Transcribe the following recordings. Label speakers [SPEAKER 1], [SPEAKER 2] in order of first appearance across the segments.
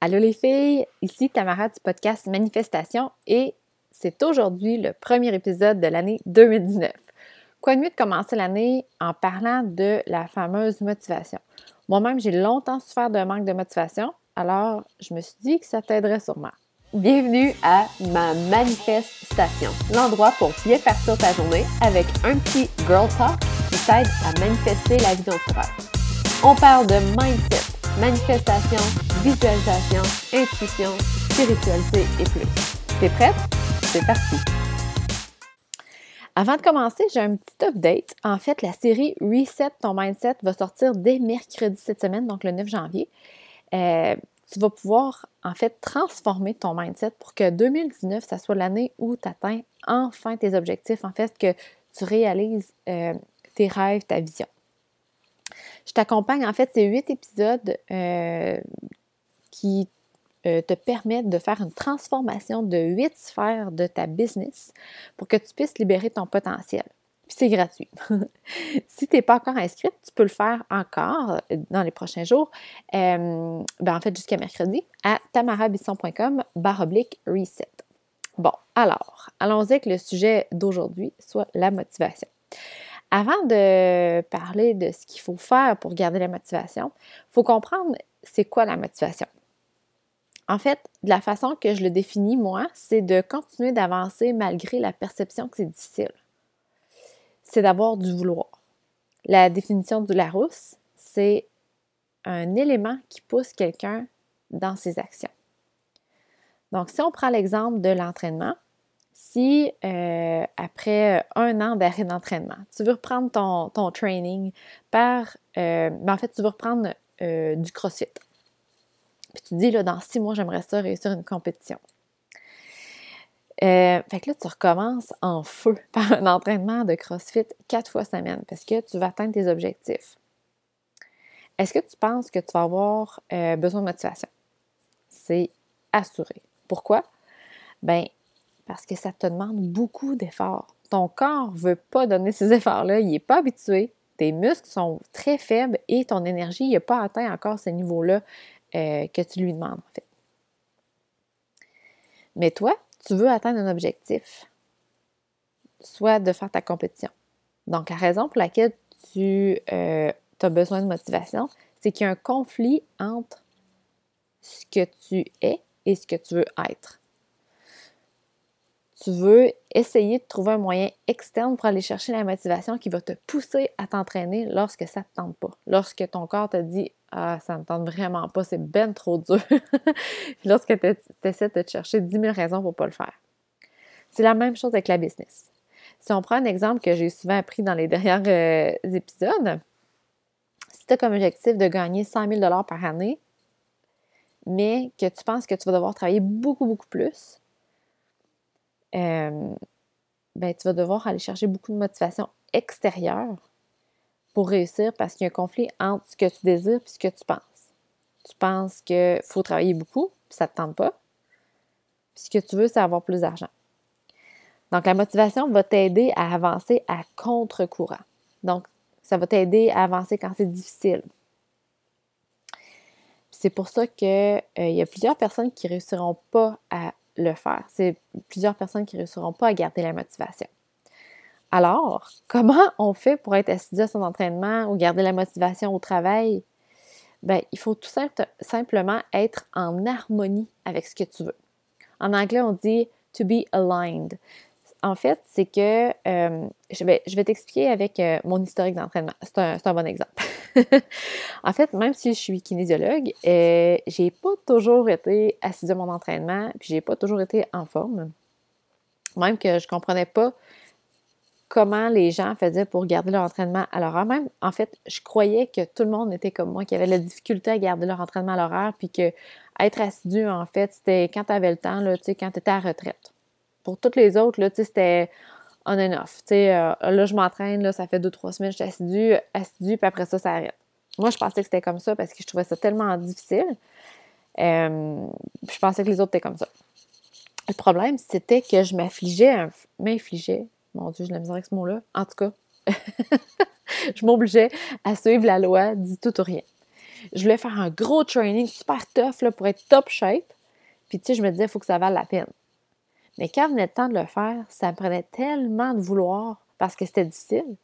[SPEAKER 1] Allô les filles, ici Tamara du podcast Manifestation et c'est aujourd'hui le premier épisode de l'année 2019. Quoi de mieux de commencer l'année en parlant de la fameuse motivation? Moi-même, j'ai longtemps souffert d'un manque de motivation, alors je me suis dit que ça t'aiderait sûrement. Bienvenue à ma manifestation, l'endroit pour bien partir ta journée avec un petit girl talk qui t'aide à manifester la vie rêves. On parle de mindset, manifestation, visualisation, intuition, spiritualité et plus. T'es prête? C'est parti! Avant de commencer, j'ai un petit update. En fait, la série Reset ton mindset va sortir dès mercredi cette semaine, donc le 9 janvier. Euh, tu vas pouvoir en fait transformer ton mindset pour que 2019, ça soit l'année où tu atteins enfin tes objectifs, en fait, que tu réalises euh, tes rêves, ta vision. Je t'accompagne, en fait, c'est huit épisodes euh, qui euh, te permettent de faire une transformation de huit sphères de ta business pour que tu puisses libérer ton potentiel. Puis c'est gratuit. si tu n'es pas encore inscrite, tu peux le faire encore euh, dans les prochains jours. ben en fait, jusqu'à mercredi à tamarabisson.com baroblique reset. Bon, alors, allons-y avec le sujet d'aujourd'hui, soit la motivation. Avant de parler de ce qu'il faut faire pour garder la motivation, il faut comprendre c'est quoi la motivation. En fait, de la façon que je le définis, moi, c'est de continuer d'avancer malgré la perception que c'est difficile. C'est d'avoir du vouloir. La définition du Larousse, c'est un élément qui pousse quelqu'un dans ses actions. Donc, si on prend l'exemple de l'entraînement, si euh, après un an d'arrêt d'entraînement, tu veux reprendre ton, training par, euh, ben, en fait, tu veux reprendre euh, du CrossFit. Puis tu dis, là, dans six mois, j'aimerais ça réussir une compétition. fait que là, tu recommences en feu par un entraînement de CrossFit quatre fois semaine parce que tu vas atteindre tes objectifs. Est-ce que tu penses que tu vas avoir besoin de motivation? C'est assuré. Pourquoi? Ben, parce que ça te demande beaucoup d'efforts. Ton corps ne veut pas donner ces efforts-là, il n'est pas habitué, tes muscles sont très faibles et ton énergie n'a pas atteint encore ce niveau-là euh, que tu lui demandes en fait. Mais toi, tu veux atteindre un objectif, soit de faire ta compétition. Donc, la raison pour laquelle tu euh, as besoin de motivation, c'est qu'il y a un conflit entre ce que tu es et ce que tu veux être tu veux essayer de trouver un moyen externe pour aller chercher la motivation qui va te pousser à t'entraîner lorsque ça ne te tente pas. Lorsque ton corps te dit Ah, ça ne me tente vraiment pas, c'est ben trop dur. lorsque tu essaies de te chercher 10 000 raisons pour ne pas le faire. C'est la même chose avec la business. Si on prend un exemple que j'ai souvent appris dans les derniers euh, épisodes, si tu as comme objectif de gagner 100 000 par année, mais que tu penses que tu vas devoir travailler beaucoup, beaucoup plus, euh, ben, tu vas devoir aller chercher beaucoup de motivation extérieure pour réussir parce qu'il y a un conflit entre ce que tu désires et ce que tu penses. Tu penses qu'il faut travailler beaucoup, puis ça ne te tente pas. Puis ce que tu veux, c'est avoir plus d'argent. Donc, la motivation va t'aider à avancer à contre-courant. Donc, ça va t'aider à avancer quand c'est difficile. C'est pour ça qu'il euh, y a plusieurs personnes qui ne réussiront pas à le faire. C'est plusieurs personnes qui ne réussiront pas à garder la motivation. Alors, comment on fait pour être assidu à son entraînement ou garder la motivation au travail? Bien, il faut tout simplement être en harmonie avec ce que tu veux. En anglais, on dit to be aligned en fait, c'est que euh, je vais, t'expliquer avec euh, mon historique d'entraînement. C'est un, bon exemple. en fait, même si je suis kinésiologue, euh, j'ai pas toujours été assise à mon entraînement, puis j'ai pas toujours été en forme. Même que je comprenais pas comment les gens faisaient pour garder leur entraînement à l'horaire. Même, en fait, je croyais que tout le monde était comme moi, qui avait la difficulté à garder leur entraînement à l'horaire, puis que être assidu, en fait, c'était quand tu avais le temps, là, quand tu étais à retraite. Pour toutes les autres, là, c'était on and off. Euh, là, je m'entraîne, là, ça fait deux, trois semaines, je suis assidue, assidue, puis après ça, ça arrête. Moi, je pensais que c'était comme ça parce que je trouvais ça tellement difficile. Euh, je pensais que les autres étaient comme ça. Le problème, c'était que je m'affligeais, m'infligeais, mon Dieu, je la misère avec ce mot-là. En tout cas, je m'obligeais à suivre la loi du tout ou rien. je voulais faire un gros training super tough là, pour être top shape. Puis, tu sais, je me disais, il faut que ça vaille la peine. Mais quand venait le temps de le faire, ça me prenait tellement de vouloir parce que c'était difficile.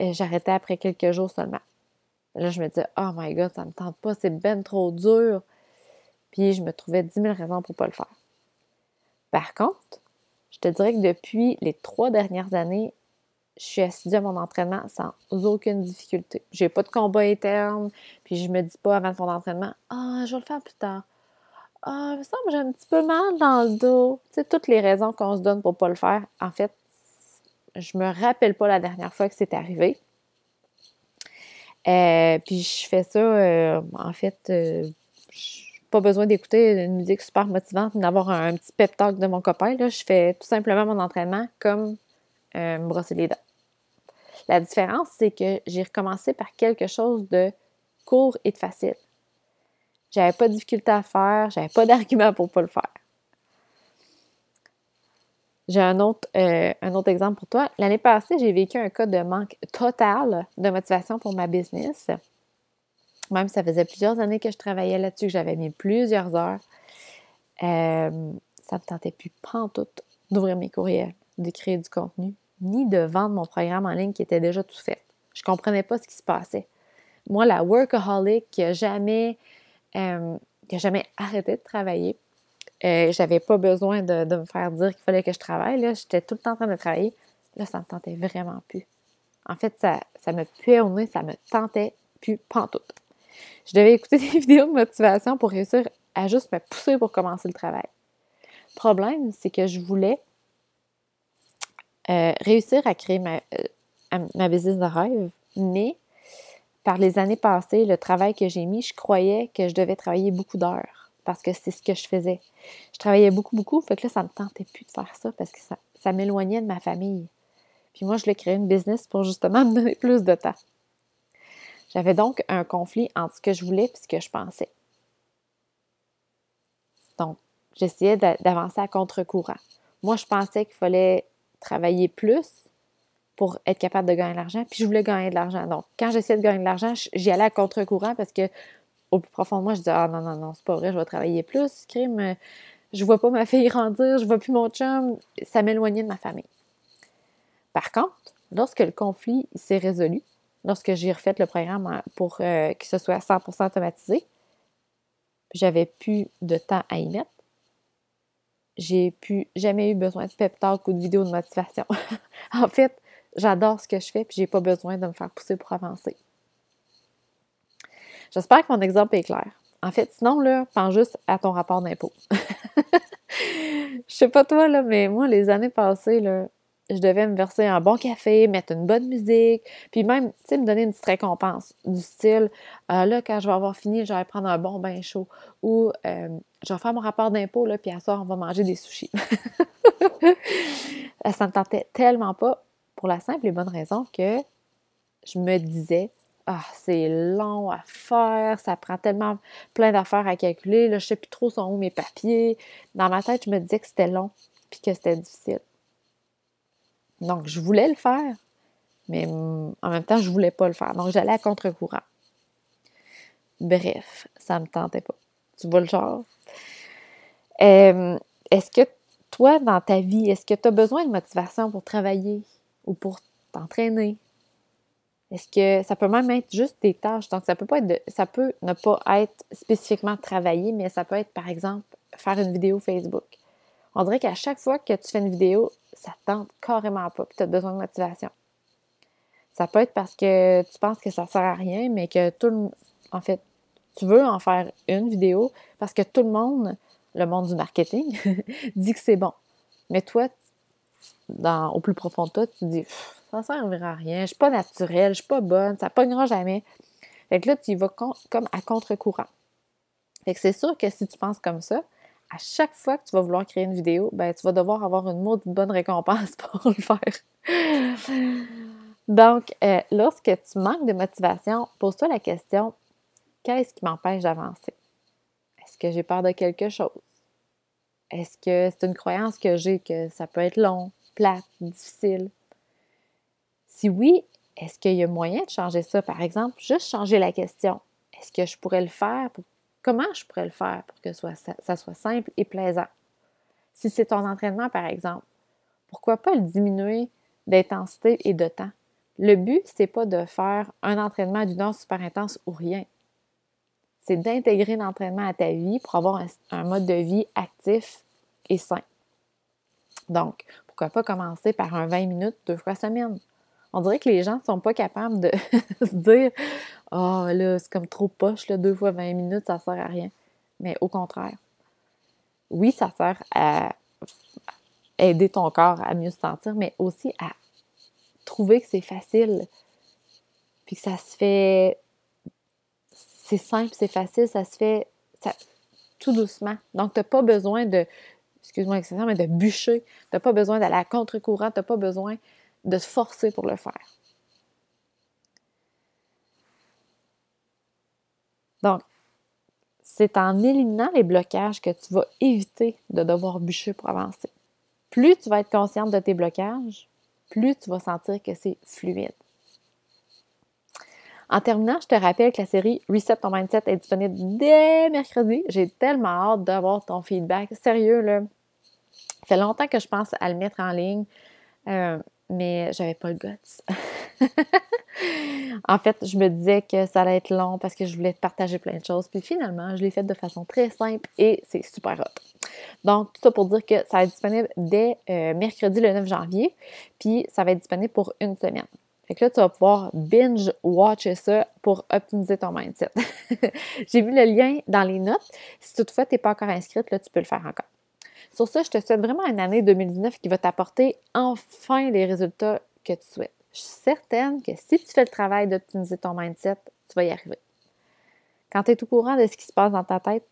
[SPEAKER 1] J'arrêtais après quelques jours seulement. Là, je me disais, oh my god, ça me tente pas, c'est ben trop dur. Puis, je me trouvais 10 000 raisons pour pas le faire. Par contre, je te dirais que depuis les trois dernières années, je suis assidue à mon entraînement sans aucune difficulté. J'ai pas de combat interne, puis je me dis pas avant mon entraînement Ah, je vais le faire plus tard. Ah, il me semble que j'ai un petit peu mal dans le dos. Tu sais, toutes les raisons qu'on se donne pour pas le faire. En fait, je me rappelle pas la dernière fois que c'est arrivé. Euh, puis je fais ça, euh, en fait, euh, pas besoin d'écouter une musique super motivante, d'avoir un, petit pep talk de mon copain. Là. Je fais tout simplement mon entraînement comme me brosser les dents. La différence, c'est que j'ai recommencé par quelque chose de court et de facile. J'avais pas de difficulté à faire, j'avais pas d'argument pour pas le faire. J'ai un autre, euh, un autre exemple pour toi. L'année passée, j'ai vécu un cas de manque total de motivation pour ma business. Même ça faisait plusieurs années que je travaillais là-dessus, que j'avais mis plusieurs heures. Euh, ça me tentait plus pantoute d'ouvrir mes courriels, de créer du contenu, ni de vendre mon programme en ligne qui était déjà tout fait. Je comprenais pas ce qui se passait. Moi, la workaholic qui jamais, euh, jamais arrêté de travailler, euh, j'avais pas besoin de, me faire dire qu'il fallait que je travaille. J'étais tout le temps en train de travailler. Là, ça me tentait vraiment plus. En fait, ça, ça me puait au nez, ça me tentait plus pantoute. Je devais écouter des vidéos de motivation pour réussir à juste me pousser pour commencer le travail. Le problème, c'est que je voulais euh, réussir à créer ma, euh, ma business de rêve, mais par les années passées, le travail que j'ai mis, je croyais que je devais travailler beaucoup d'heures parce que c'est ce que je faisais. Je travaillais beaucoup, beaucoup, fait que là, ça ne me tentait plus de faire ça parce que ça, m'éloignait de ma famille. Puis moi, je voulais créer une business pour justement me donner plus de temps. J'avais donc un conflit entre ce que je voulais et ce que je pensais. Donc, j'essayais d'avancer à contre-courant. Moi, je pensais qu'il fallait travailler plus pour être capable de gagner de l'argent, puis je voulais gagner de l'argent. Donc, quand j'essayais de gagner de l'argent, j'y allais à contre-courant parce que au plus profond de moi, je dis Ah non, non, non, c'est pas vrai, je vais travailler plus, crime. Je vois pas ma fille grandir, je vois plus mon chum. Ça m'éloignait de ma famille. Par contre, lorsque le conflit s'est résolu, lorsque j'ai refait le programme pour euh, que ce soit 100% automatisé, j'avais plus de temps à y mettre. J'ai plus jamais eu besoin de pep talk ou de vidéo de motivation. en fait, j'adore ce que je fais puis j'ai pas besoin de me faire pousser pour avancer. J'espère que mon exemple est clair. En fait, sinon, là, pense juste à ton rapport d'impôt. Je sais pas toi, là, mais moi, les années passées, là, je devais me verser un bon café, mettre une bonne musique, puis même, tu sais, me donner une petite récompense du style, euh, là, quand je vais avoir fini, je vais prendre un bon bain chaud ou euh, je vais faire mon rapport d'impôt, puis à soir, on va manger des sushis. ça me tentait tellement pas pour la simple et bonne raison que je me disais, ah, c'est long à faire, ça prend tellement plein d'affaires à calculer, là, je sais plus trop sont où mes papiers. Dans ma tête, je me disais que c'était long, puis que c'était difficile. Donc, je voulais le faire, mais en même temps, je voulais pas le faire. Donc, j'allais à contre-courant. Bref, ça me tentait pas. Tu vois le genre? est-ce que toi, dans ta vie, est-ce que tu as besoin de motivation pour travailler? Ou pour t'entraîner? Est-ce que ça peut même être juste des tâches? Donc, ça peut pas être ça peut ne pas être spécifiquement travaillé, mais ça peut être, par exemple, faire une vidéo Facebook. On dirait qu'à chaque fois que tu fais une vidéo, ça tente carrément pas, puis tu as besoin de motivation. Ça peut être parce que tu penses que ça sert à rien, mais que tout le en fait, tu veux en faire une vidéo parce que tout le monde, le monde du marketing, dit que c'est bon. Mais toi, au plus profond de toi, tu te dis ça servira à rien, je suis pas naturelle, je suis pas bonne, ça pognera jamais. Fait que là, tu vas comme à contre-courant. Fait que c'est sûr que si tu penses comme ça, à chaque fois que tu vas vouloir créer une vidéo, ben tu vas devoir avoir une maudite bonne récompense pour le faire. Donc, euh, lorsque tu manques de motivation, pose-toi la question qu'est-ce qui m'empêche d'avancer? Est-ce que j'ai peur de quelque chose? Est-ce que c'est une croyance que j'ai que ça peut être long, plate, difficile? Si oui, est-ce qu'il y a moyen de changer ça? Par exemple, juste changer la question. est-ce que je pourrais le faire? comment je pourrais le faire pour que ça, ça soit simple et plaisant? Si c'est ton entraînement, par exemple, pourquoi pas le diminuer d'intensité et de temps? Le but, c'est pas de faire un entraînement d'une heure super intense ou rien. C'est d'intégrer l'entraînement à ta vie pour avoir un, mode de vie actif et sain. Donc, pourquoi pas commencer par un 20 minutes deux fois semaine? On dirait que les gens ne sont pas capables de se dire Ah, oh, là, c'est comme trop poche, là, deux fois 20 minutes, ça sert à rien. Mais au contraire, oui, ça sert à aider ton corps à mieux se sentir, mais aussi à trouver que c'est facile, puis que ça se fait, c'est simple, c'est facile, ça se fait tout doucement. Donc, tu n'as pas besoin de, excuse-moi mais de bûcher, tu n'as pas besoin d'aller à contre-courant, tu n'as pas besoin de te forcer pour le faire. Donc, c'est en éliminant les blocages que tu vas éviter de devoir bûcher pour avancer. Plus tu vas être consciente de tes blocages, plus tu vas sentir que c'est fluide. En terminant, je te rappelle que la série Reset ton mindset est disponible dès mercredi. J'ai tellement hâte d'avoir ton feedback. Sérieux, là. Ça fait longtemps que je pense à le mettre en ligne, euh, mais j'avais pas le guts. en fait, je me disais que ça allait être long parce que je voulais partager plein de choses. Puis finalement, je l'ai fait de façon très simple et c'est super hot. Donc, tout ça pour dire que ça va être disponible dès euh, mercredi le 9 janvier, puis ça va être disponible pour une semaine. Fait que là, tu vas pouvoir binge-watcher ça pour optimiser ton mindset. J'ai vu le lien dans les notes. Si toutefois, tu n'es pas encore inscrite, là, tu peux le faire encore. Sur ça, je te souhaite vraiment une année 2019 qui va t'apporter enfin les résultats que tu souhaites. Je suis certaine que si tu fais le travail d'optimiser ton mindset, tu vas y arriver. Quand tu es au courant de ce qui se passe dans ta tête,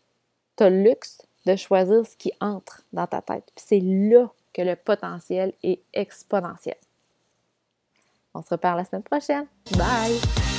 [SPEAKER 1] tu as le luxe de choisir ce qui entre dans ta tête. c'est là que le potentiel est exponentiel. On se reparle la semaine prochaine. Bye!